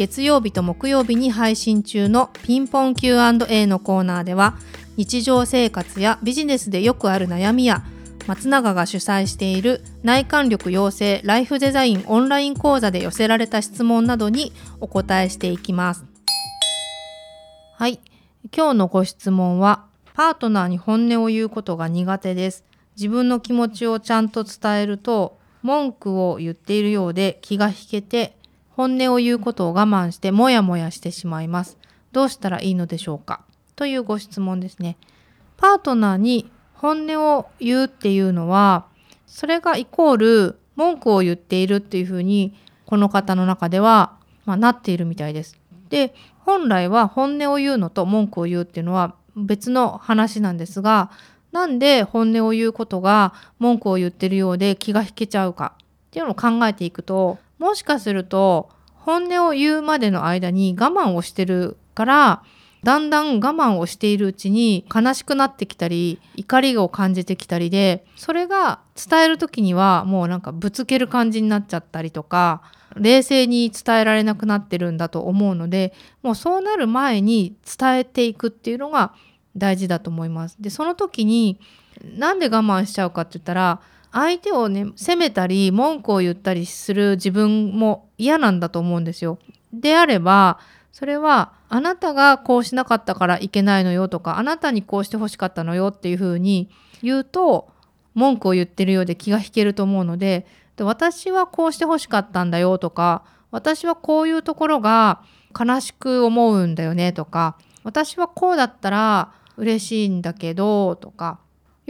月曜日と木曜日に配信中のピンポン Q&A のコーナーでは日常生活やビジネスでよくある悩みや松永が主催している内観力養成ライフデザインオンライン講座で寄せられた質問などにお答えしていきます。はい。今日のご質問は、パートナーに本音を言うことが苦手です。自分の気持ちをちゃんと伝えると、文句を言っているようで気が引けて本音を言うことを我慢してもやもやしてしまいます。どうしたらいいのでしょうか？というご質問ですね。パートナーに本音を言うっていうのは、それがイコール文句を言っているっていうふうに、この方の中では、まあ、なっているみたいです。で、本来は本音を言うのと文句を言うっていうのは別の話なんですが、なんで本音を言うことが文句を言ってるようで気が引けちゃうかっていうのを考えていくと、もしかすると本音を言うまでの間に我慢をしてるからだんだん我慢をしているうちに悲しくなってきたり怒りを感じてきたりでそれが伝える時にはもうなんかぶつける感じになっちゃったりとか冷静に伝えられなくなってるんだと思うのでもうそうなる前に伝えていくっていうのが大事だと思います。でその時になんで我慢しちゃうかって言ったら相手をね責めたり文句を言ったりする自分も嫌なんだと思うんですよ。であればそれはあなたがこうしなかったからいけないのよとかあなたにこうしてほしかったのよっていうふうに言うと文句を言ってるようで気が引けると思うのでで私はこうしてほしかったんだよとか私はこういうところが悲しく思うんだよねとか私はこうだったら嬉しいんだけどとか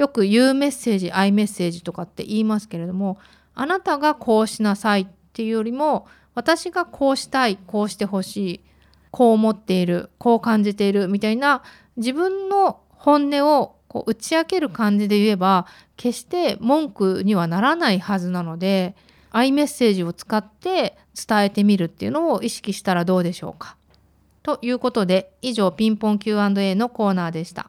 よく言うメッセージ、アイメッセージとかって言いますけれども、あなたがこうしなさいっていうよりも、私がこうしたい、こうしてほしい、こう思っている、こう感じているみたいな自分の本音をこう打ち明ける感じで言えば、決して文句にはならないはずなので、アイメッセージを使って伝えてみるっていうのを意識したらどうでしょうか。ということで、以上ピンポン Q&A のコーナーでした。